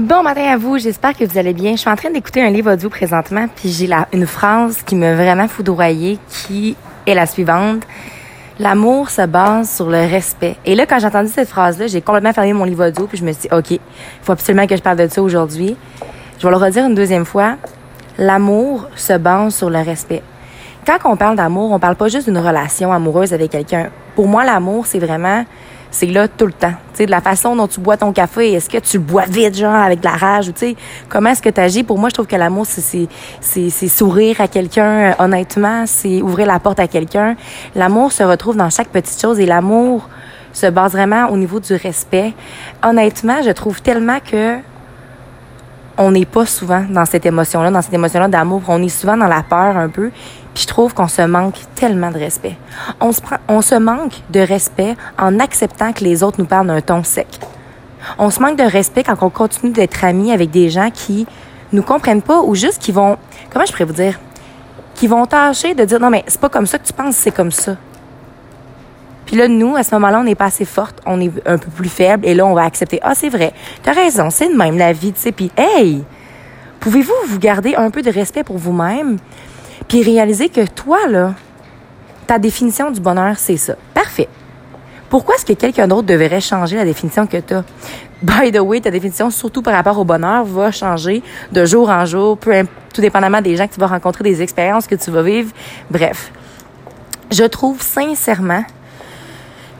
Bon matin à vous, j'espère que vous allez bien. Je suis en train d'écouter un livre audio présentement, puis j'ai une phrase qui m'a vraiment foudroyée, qui est la suivante. L'amour se base sur le respect. Et là, quand j'ai entendu cette phrase-là, j'ai complètement fermé mon livre audio, puis je me suis dit, OK, il faut absolument que je parle de ça aujourd'hui. Je vais le redire une deuxième fois. L'amour se base sur le respect. Quand on parle d'amour, on parle pas juste d'une relation amoureuse avec quelqu'un. Pour moi, l'amour, c'est vraiment c'est là tout le temps. Tu sais, de la façon dont tu bois ton café, est-ce que tu le bois vite, genre, avec de la rage, ou tu sais, comment est-ce que tu agis? Pour moi, je trouve que l'amour, c'est, c'est, c'est sourire à quelqu'un, euh, honnêtement, c'est ouvrir la porte à quelqu'un. L'amour se retrouve dans chaque petite chose et l'amour se base vraiment au niveau du respect. Honnêtement, je trouve tellement que on n'est pas souvent dans cette émotion-là, dans cette émotion-là d'amour. On est souvent dans la peur un peu. Je trouve qu'on se manque tellement de respect. On se, prend, on se manque de respect en acceptant que les autres nous parlent d'un ton sec. On se manque de respect quand on continue d'être amis avec des gens qui nous comprennent pas ou juste qui vont, comment je pourrais vous dire, qui vont tâcher de dire non mais c'est pas comme ça que tu penses, c'est comme ça. Puis là, nous, à ce moment-là, on n'est pas assez forte, on est un peu plus faible, et là, on va accepter. Ah, c'est vrai, t'as raison, c'est de même la vie, tu sais. Puis, hey, pouvez-vous vous garder un peu de respect pour vous-même, puis réaliser que toi, là, ta définition du bonheur, c'est ça. Parfait. Pourquoi est-ce que quelqu'un d'autre devrait changer la définition que tu? By the way, ta définition, surtout par rapport au bonheur, va changer de jour en jour, peu, tout dépendamment des gens que tu vas rencontrer, des expériences que tu vas vivre. Bref, je trouve sincèrement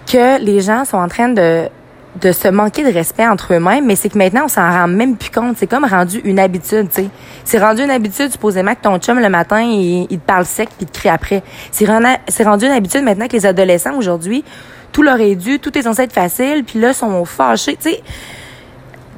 que les gens sont en train de de se manquer de respect entre eux-mêmes, mais c'est que maintenant, on s'en rend même plus compte. C'est comme rendu une habitude, tu sais. C'est rendu une habitude, supposément, que ton chum, le matin, il, il te parle sec puis il te crie après. C'est rendu une habitude maintenant que les adolescents, aujourd'hui, tout leur est dû, tout est censé être facile, puis là, sont fâchés, tu sais.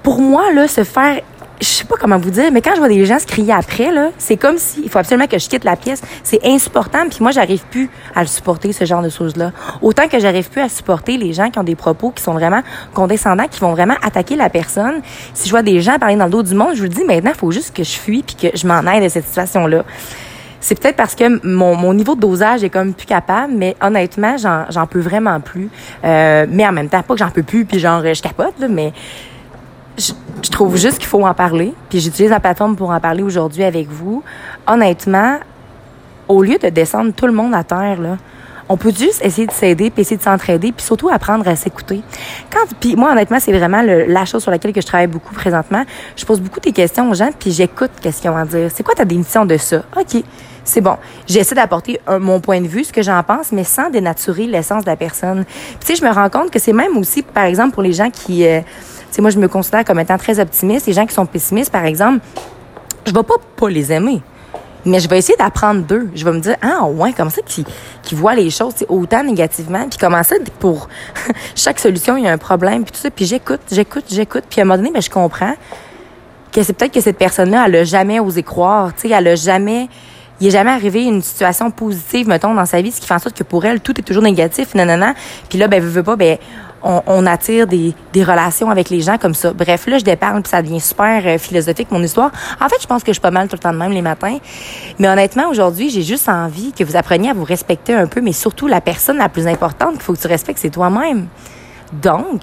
Pour moi, là, se faire je sais pas comment vous dire, mais quand je vois des gens se crier après, là, c'est comme si il faut absolument que je quitte la pièce. C'est insupportable. Puis moi, j'arrive plus à le supporter, ce genre de choses-là. Autant que j'arrive plus à supporter les gens qui ont des propos qui sont vraiment condescendants, qui vont vraiment attaquer la personne. Si je vois des gens parler dans le dos du monde, je vous dis, maintenant, il faut juste que je fuis puis que je m'en aille de cette situation-là. C'est peut-être parce que mon, mon niveau de dosage est comme plus capable, mais honnêtement, j'en peux vraiment plus. Euh, mais en même temps, pas que j'en peux plus, puis genre, je capote, là, mais je, trouve juste qu'il faut en parler. Puis j'utilise la plateforme pour en parler aujourd'hui avec vous. Honnêtement, au lieu de descendre tout le monde à terre, là, on peut juste essayer de s'aider, puis essayer de s'entraider, puis surtout apprendre à s'écouter. Quand, puis moi, honnêtement, c'est vraiment la chose sur laquelle que je travaille beaucoup présentement. Je pose beaucoup des questions aux gens, puis j'écoute qu'est-ce qu'ils ont à dire. C'est quoi ta définition de ça? OK, c'est bon. J'essaie d'apporter mon point de vue, ce que j'en pense, mais sans dénaturer l'essence de la personne. Puis tu sais, je me rends compte que c'est même aussi, par exemple, pour les gens qui... Euh, sais, moi, je me considère comme étant très optimiste. Les gens qui sont pessimistes, par exemple, je vais pas pas les aimer. Mais je vais essayer d'apprendre d'eux. Je vais me dire, ah, ouais, comme ça, qui, qui voient les choses autant négativement. Puis comment ça, pour chaque solution, il y a un problème. Puis tout ça. Puis j'écoute, j'écoute, j'écoute. Puis à un moment donné, ben, je comprends que c'est peut-être que cette personne-là, elle a jamais osé croire. Sais, elle a jamais il est jamais arrivé une situation positive, mettons, dans sa vie, ce qui fait en sorte que pour elle, tout est toujours négatif, non. Puis là, ben, veut, veut pas, ben, on, attire des, relations avec les gens comme ça. Bref, là, je déparle, puis ça devient super euh, philosophique, mon histoire. En fait, je pense que je suis pas mal tout le temps de même les matins. Mais honnêtement, aujourd'hui, j'ai juste envie que vous appreniez à vous respecter un peu, mais surtout, la personne la plus importante qu'il faut que tu respectes, c'est toi-même. Donc,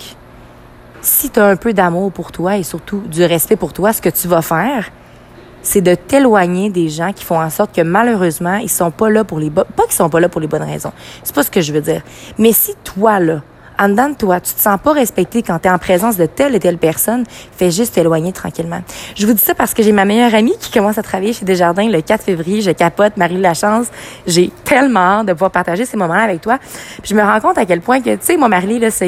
si tu as un peu d'amour pour toi et surtout du respect pour toi, ce que tu vas faire, c'est de t'éloigner des gens qui font en sorte que malheureusement, ils sont pas là pour les bonnes, pas qu'ils sont pas là pour les bonnes raisons. C'est pas ce que je veux dire. Mais si toi, là, en dedans de toi, tu te sens pas respecté quand tu es en présence de telle et telle personne, fais juste t'éloigner tranquillement. Je vous dis ça parce que j'ai ma meilleure amie qui commence à travailler chez Desjardins le 4 février. Je capote, Marie Lachance. J'ai tellement hâte de pouvoir partager ces moments-là avec toi. Je me rends compte à quel point que, tu sais, moi, Marie, là, ça,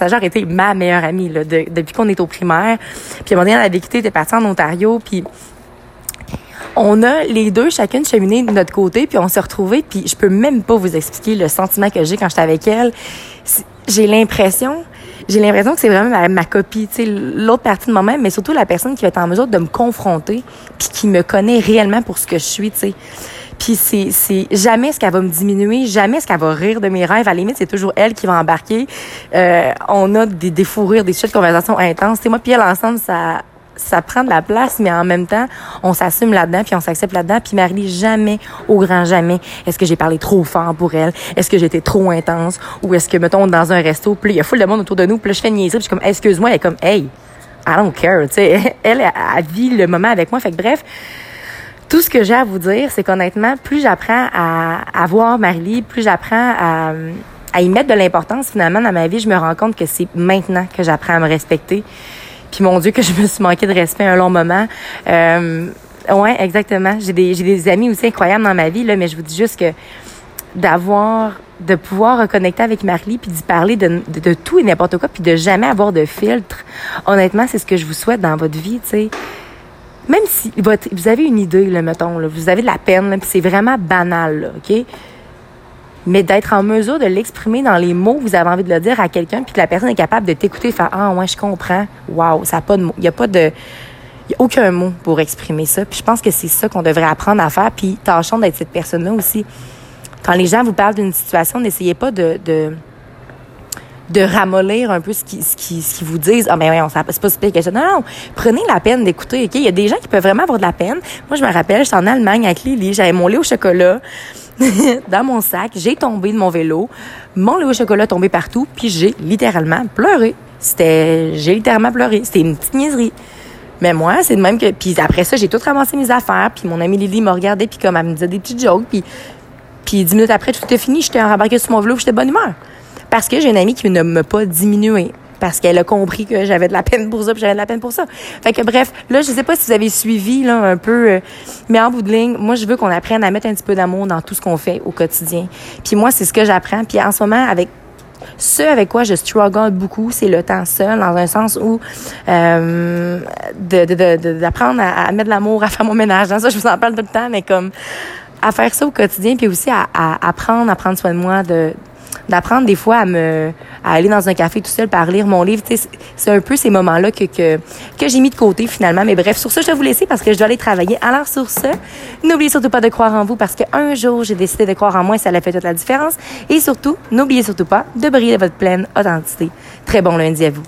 a genre été ma meilleure amie, là, depuis qu'on est au primaire. Puis à un moment donné, elle était partie en Ontario, puis on a les deux chacune cheminé de notre côté, puis on s'est retrouvés, puis je peux même pas vous expliquer le sentiment que j'ai quand j'étais avec elle. J'ai l'impression, j'ai l'impression que c'est vraiment ma, copie, tu sais, l'autre partie de moi-même, mais surtout la personne qui va être en mesure de me confronter, puis qui me connaît réellement pour ce que je suis, tu sais. Puis c'est, c'est jamais ce qu'elle va me diminuer, jamais ce qu'elle va rire de mes rêves. À la limite, c'est toujours elle qui va embarquer. Euh, on a des, des fous rires, des sujets de conversation intenses. Tu moi puis elle ensemble, ça ça prend de la place, mais en même temps, on s'assume là-dedans, puis on s'accepte là-dedans. Puis Marie, jamais, au grand jamais, est-ce que j'ai parlé trop fort pour elle? Est-ce que j'étais trop intense? Ou est-ce que, mettons, dans un resto, puis il y a full de monde autour de nous, puis là, je fais une niaiserie, puis je suis comme, excuse-moi, elle est comme, hey, I don't care, tu sais. Elle, elle, vit le moment avec moi. Fait que bref, tout ce que j'ai à vous dire, c'est qu'honnêtement, plus j'apprends à, voir Marlie, plus j'apprends à y mettre de l'importance finalement dans ma vie, je me rends compte que c'est maintenant que j'apprends à me respecter. Puis mon Dieu, que je me suis manqué de respect un long moment. Euh, ouais, exactement. J'ai des, j'ai des amis aussi incroyables dans ma vie, là, mais je vous dis juste que d'avoir de pouvoir reconnecter avec Marlie puis d'y parler de, de, tout et n'importe quoi puis de jamais avoir de filtre. Honnêtement, c'est ce que je vous souhaite dans votre vie, tu sais. Même si votre, vous avez une idée, là, mettons, là, vous avez de la peine, puis c'est vraiment banal, là, OK? Mais d'être en mesure de l'exprimer dans les mots que vous avez envie de le dire à quelqu'un, puis que la personne est capable de t'écouter, faire Ah, ouais, je comprends. Waouh, ça a pas de mots. Il n'y a pas de. Il a aucun mot pour exprimer ça. Puis je pense que c'est ça qu'on devrait apprendre à faire. Puis tâchons d'être cette personne-là aussi quand les gens vous parlent d'une situation, n'essayez pas de, de, de ramollir un peu ce qu'ils ce qui, ce qui vous disent. Ah, ben oui, c'est pas si pire que. Non, non, prenez la peine d'écouter, OK? Il y a des gens qui peuvent vraiment avoir de la peine. Moi, je me rappelle, j'étais en Allemagne avec Lily, j'avais mon lait au chocolat dans mon sac, j'ai tombé de mon vélo, mon lait au chocolat tombé partout, puis j'ai littéralement pleuré. C'était, j'ai littéralement pleuré. C'était une petite niaiserie. Mais moi, c'est de même que. Puis après ça, j'ai tout ramassé mes affaires. Puis mon amie Lily m'a regardé, puis comme elle me disait des petites jokes. Puis puis dix minutes après, tout était fini, j'étais rembarquée sur mon vélo, j'étais bonne humeur. Parce que j'ai une amie qui ne m'a pas diminué. Parce qu'elle a compris que j'avais de la peine pour ça, puis j'avais de la peine pour ça. Fait bref, là, je sais pas si vous avez suivi là un peu, euh, mais en bout de ligne, moi, je veux qu'on apprenne à mettre un petit peu d'amour dans tout ce qu'on fait au quotidien. Puis moi, c'est ce que j'apprends. Puis en ce moment, avec ce avec quoi je struggle beaucoup, c'est le temps seul, dans un sens où euh, d'apprendre à, mettre de l'amour, à faire mon ménage. Dans ça, je vous en parle tout le temps, mais comme à faire ça au quotidien, puis aussi à, à apprendre à prendre soin de moi, de d'apprendre des fois à me à aller dans un café tout seul par lire mon livre. C'est un peu ces moments là que que, que j'ai mis de côté finalement. Mais bref sur ça je vais vous laisser parce que je dois aller travailler. Alors sur ce n'oubliez surtout pas de croire en vous parce qu'un jour j'ai décidé de croire en moi et ça a fait toute la différence. Et surtout n'oubliez surtout pas de briller de votre pleine authenticité. Très bon lundi à vous